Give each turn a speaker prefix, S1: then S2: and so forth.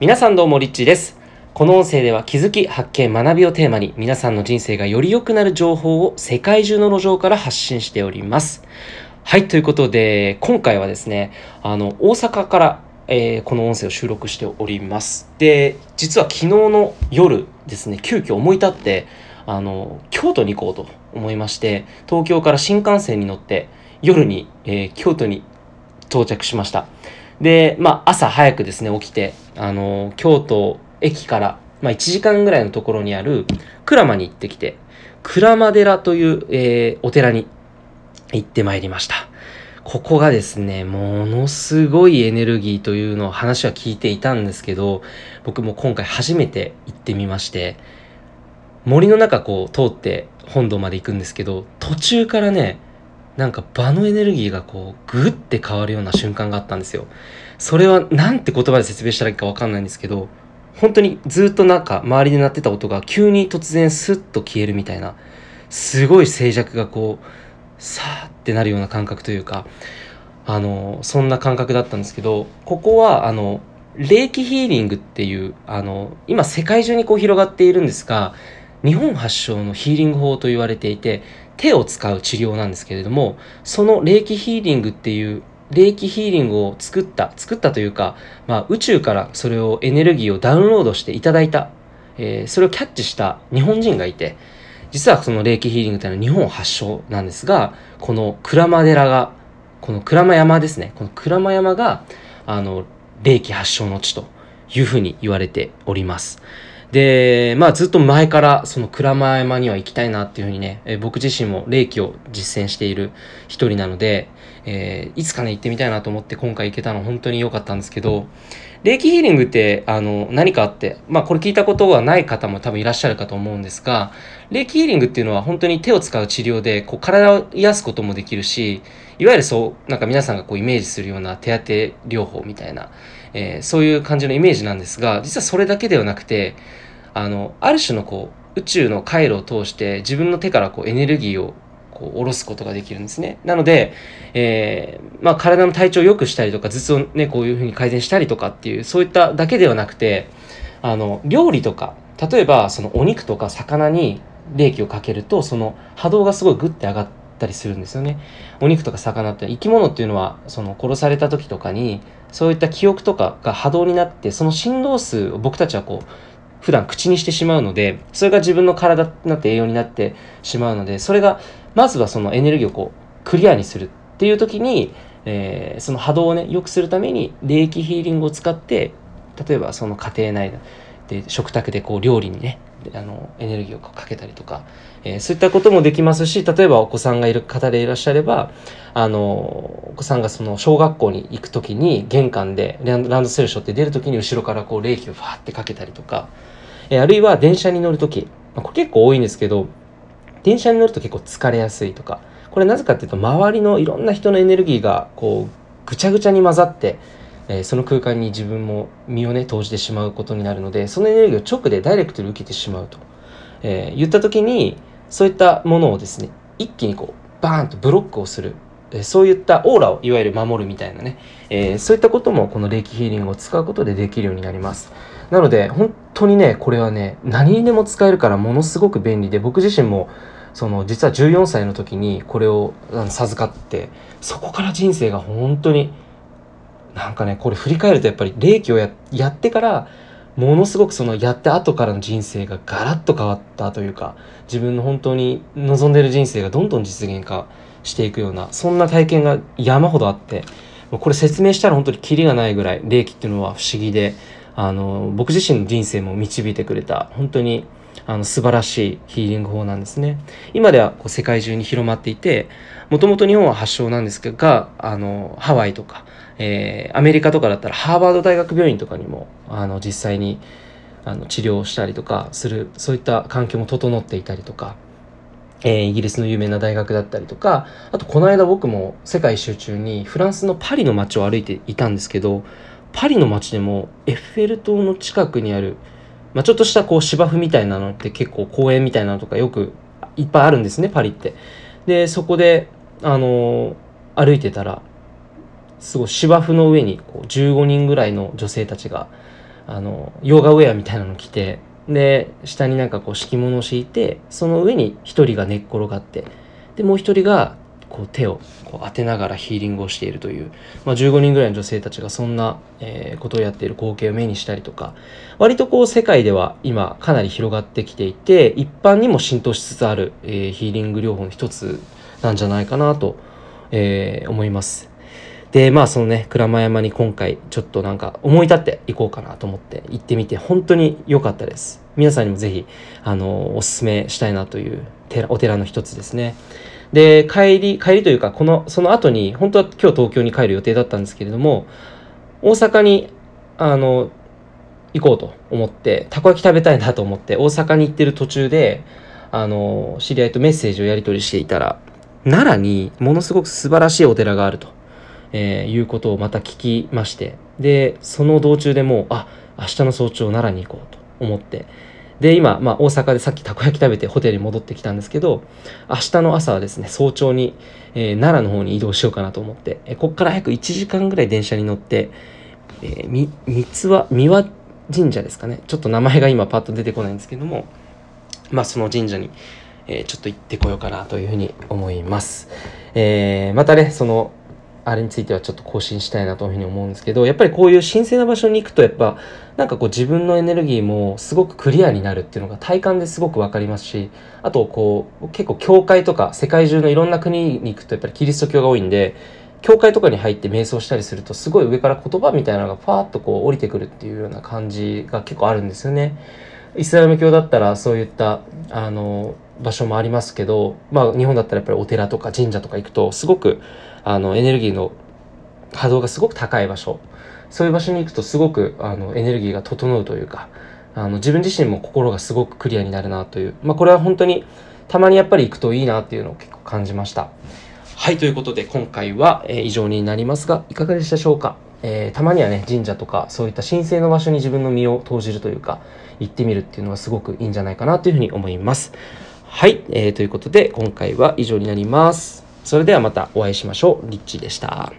S1: 皆さんどうもリッチーです。この音声では気づき、発見、学びをテーマに皆さんの人生がより良くなる情報を世界中の路上から発信しております。はい、ということで、今回はですね、あの、大阪から、えーこの音声を収録しております。で、実は昨日の夜ですね、急遽思い立って、あの、京都に行こうと思いまして、東京から新幹線に乗って、夜に、えー京都に到着しました。で、まあ、朝早くですね、起きて、あの、京都駅から、まあ、1時間ぐらいのところにある、鞍馬に行ってきて、鞍馬寺という、えーお寺に行ってまいりました。ここがですね、ものすごいエネルギーというのを話は聞いていたんですけど、僕も今回初めて行ってみまして、森の中こう通って本堂まで行くんですけど、途中からね、なんか場のエネルギーがこうグッて変わるような瞬間があったんですよ。それはなんて言葉で説明したらいいかわかんないんですけど、本当にずっとなんか周りで鳴ってた音が急に突然スッと消えるみたいな、すごい静寂がこう、さーってなるような感覚というか、あの、そんな感覚だったんですけど、ここはあの、霊気ヒーリングっていう、あの、今世界中にこう広がっているんですが、日本発祥のヒーリング法と言われていて、手を使う治療なんですけれども、その霊気ヒーリングっていう、霊気ヒーリングを作った、作ったというか、まあ宇宙からそれをエネルギーをダウンロードしていただいた、えーそれをキャッチした日本人がいて、実はその霊気ヒーリングというのは日本発祥なんですが、この鞍馬寺が、この鞍馬山ですね、この鞍馬山が、あの、霊気発祥の地というふうに言われております。で、まあずっと前からその鞍馬山には行きたいなっていうふうにね、えー僕自身も霊気を実践している一人なので、えーいつかね行ってみたいなと思って今回行けたの本当に良かったんですけど、霊気ヒーリングってあの何かあって、まあこれ聞いたことがない方も多分いらっしゃるかと思うんですが、霊気ヒーリングっていうのは本当に手を使う治療で、こう体を癒すこともできるし、いわゆるそう、なんか皆さんがこうイメージするような手当て療法みたいな、えーそういう感じのイメージなんですが、実はそれだけではなくて、あの、ある種のこう、宇宙の回路を通して自分の手からこうエネルギーをこう下ろすことができるんですね。なので、えーまあ体の体調を良くしたりとか、頭痛をね、こういうふうに改善したりとかっていう、そういっただけではなくて、あの、料理とか、例えばそのお肉とか魚に冷気をかけると、その波動がすごいグッて上がったりするんですよね。お肉とか魚って生き物っていうのは、その殺された時とかに、そういった記憶とかが波動になって、その振動数を僕たちはこう、普段口にしてしまうので、それが自分の体になって栄養になってしまうので、それが、まずはそのエネルギーをこう、クリアにするっていう時に、えーその波動をね、良くするために、霊気ヒーリングを使って、例えばその家庭内で、食卓でこう、料理にね、あの、エネルギーをかけたりとか、えーそういったこともできますし、例えばお子さんがいる方でいらっしゃれば、あの、お子さんがその小学校に行くときに玄関でランドセルショって出るときに後ろからこう冷気をファーってかけたりとか、えーあるいは電車に乗るとき、まあこれ結構多いんですけど、電車に乗ると結構疲れやすいとか、これなぜかっていうと周りのいろんな人のエネルギーがこうぐちゃぐちゃに混ざって、えーその空間に自分も身をね投じてしまうことになるのでそのエネルギーを直でダイレクトに受けてしまうと、えー言った時にそういったものをですね一気にこうバーンとブロックをする、えーそういったオーラをいわゆる守るみたいなね、えーそういったこともこの霊気ヒーリングを使うことでできるようになります。なので本当にねこれはね何にでも使えるからものすごく便利で僕自身もその実は14歳の時にこれを授かってそこから人生が本当になんかねこれ振り返るとやっぱり霊気をややってからものすごくそのやって後からの人生がガラッと変わったというか自分の本当に望んでる人生がどんどん実現化していくようなそんな体験が山ほどあってこれ説明したら本当にキリがないぐらい霊気っていうのは不思議であの僕自身の人生も導いてくれた本当にあの素晴らしいヒーリング法なんですね。今ではこう世界中に広まっていてもともと日本は発祥なんですがあのハワイとか、えーアメリカとかだったらハーバード大学病院とかにもあの実際にあの治療をしたりとかするそういった環境も整っていたりとか、えーイギリスの有名な大学だったりとかあとこの間僕も世界一周中にフランスのパリの街を歩いていたんですけどパリの街でもエッフェル塔の近くにある、まあ、ちょっとしたこう芝生みたいなのって結構公園みたいなのとかよくいっぱいあるんですねパリって。でそこで、あのー歩いてたらすごい芝生の上にこう15人ぐらいの女性たちがあのヨガウェアみたいなの着てで下になんかこう敷物を敷いてその上に1人が寝っ転がってでもう1人がこう手をこう当てながらヒーリングをしているという、まあ、15人ぐらいの女性たちがそんな、えー、ことをやっている光景を目にしたりとか割とこう世界では今かなり広がってきていて一般にも浸透しつつある、えー、ヒーリング療法の一つなんじゃないかなと、えー、思います。でまあそのね鞍馬山に今回ちょっとなんか思い立って行こうかなと思って行ってみて本当に良かったです皆さんにもぜひあのおすすめしたいなというお寺の一つですね。で、帰り、帰りというか、この、その後に、本当は今日東京に帰る予定だったんですけれども、大阪に、あの、行こうと思って、たこ焼き食べたいなと思って、大阪に行ってる途中で、あの、知り合いとメッセージをやり取りしていたら、奈良にものすごく素晴らしいお寺があると、えー、いうことをまた聞きまして、で、その道中でもう、あ、明日の早朝奈良に行こうと思って、で、今、まあ、大阪でさっきたこ焼き食べてホテルに戻ってきたんですけど、明日の朝はですね、早朝に、えー、奈良の方に移動しようかなと思って、えー、こっから約1時間ぐらい電車に乗って、えー、み、三つは、三輪神社ですかね。ちょっと名前が今パッと出てこないんですけども、まあ、その神社に、えー、ちょっと行ってこようかなというふうに思います。えー、またね、その、あれについてはちょっと更新したいなというふうに思うんですけど、やっぱりこういう神聖な場所に行くと、やっぱ、なんかこう自分のエネルギーもすごくクリアになるっていうのが体感ですごくわかりますし、あとこう、結構教会とか世界中のいろんな国に行くとやっぱりキリスト教が多いんで、教会とかに入って瞑想したりするとすごい上から言葉みたいなのがファーッとこう降りてくるっていうような感じが結構あるんですよね。イスラム教だったらそういったあの場所もありますけど、まあ日本だったらやっぱりお寺とか神社とか行くとすごくあのエネルギーの波動がすごく高い場所。そういう場所に行くとすごくあのエネルギーが整うというかあの自分自身も心がすごくクリアになるなという、まあ、これは本当にたまにやっぱり行くといいなっていうのを結構感じました。はいということで今回は、えー、以上になりますがいかがでしたでしょうか、えー、たまにはね神社とかそういった神聖の場所に自分の身を投じるというか行ってみるっていうのはすごくいいんじゃないかなというふうに思います。はい、えー、ということで今回は以上になりますそれではまたお会いしましょう。リッチーでした。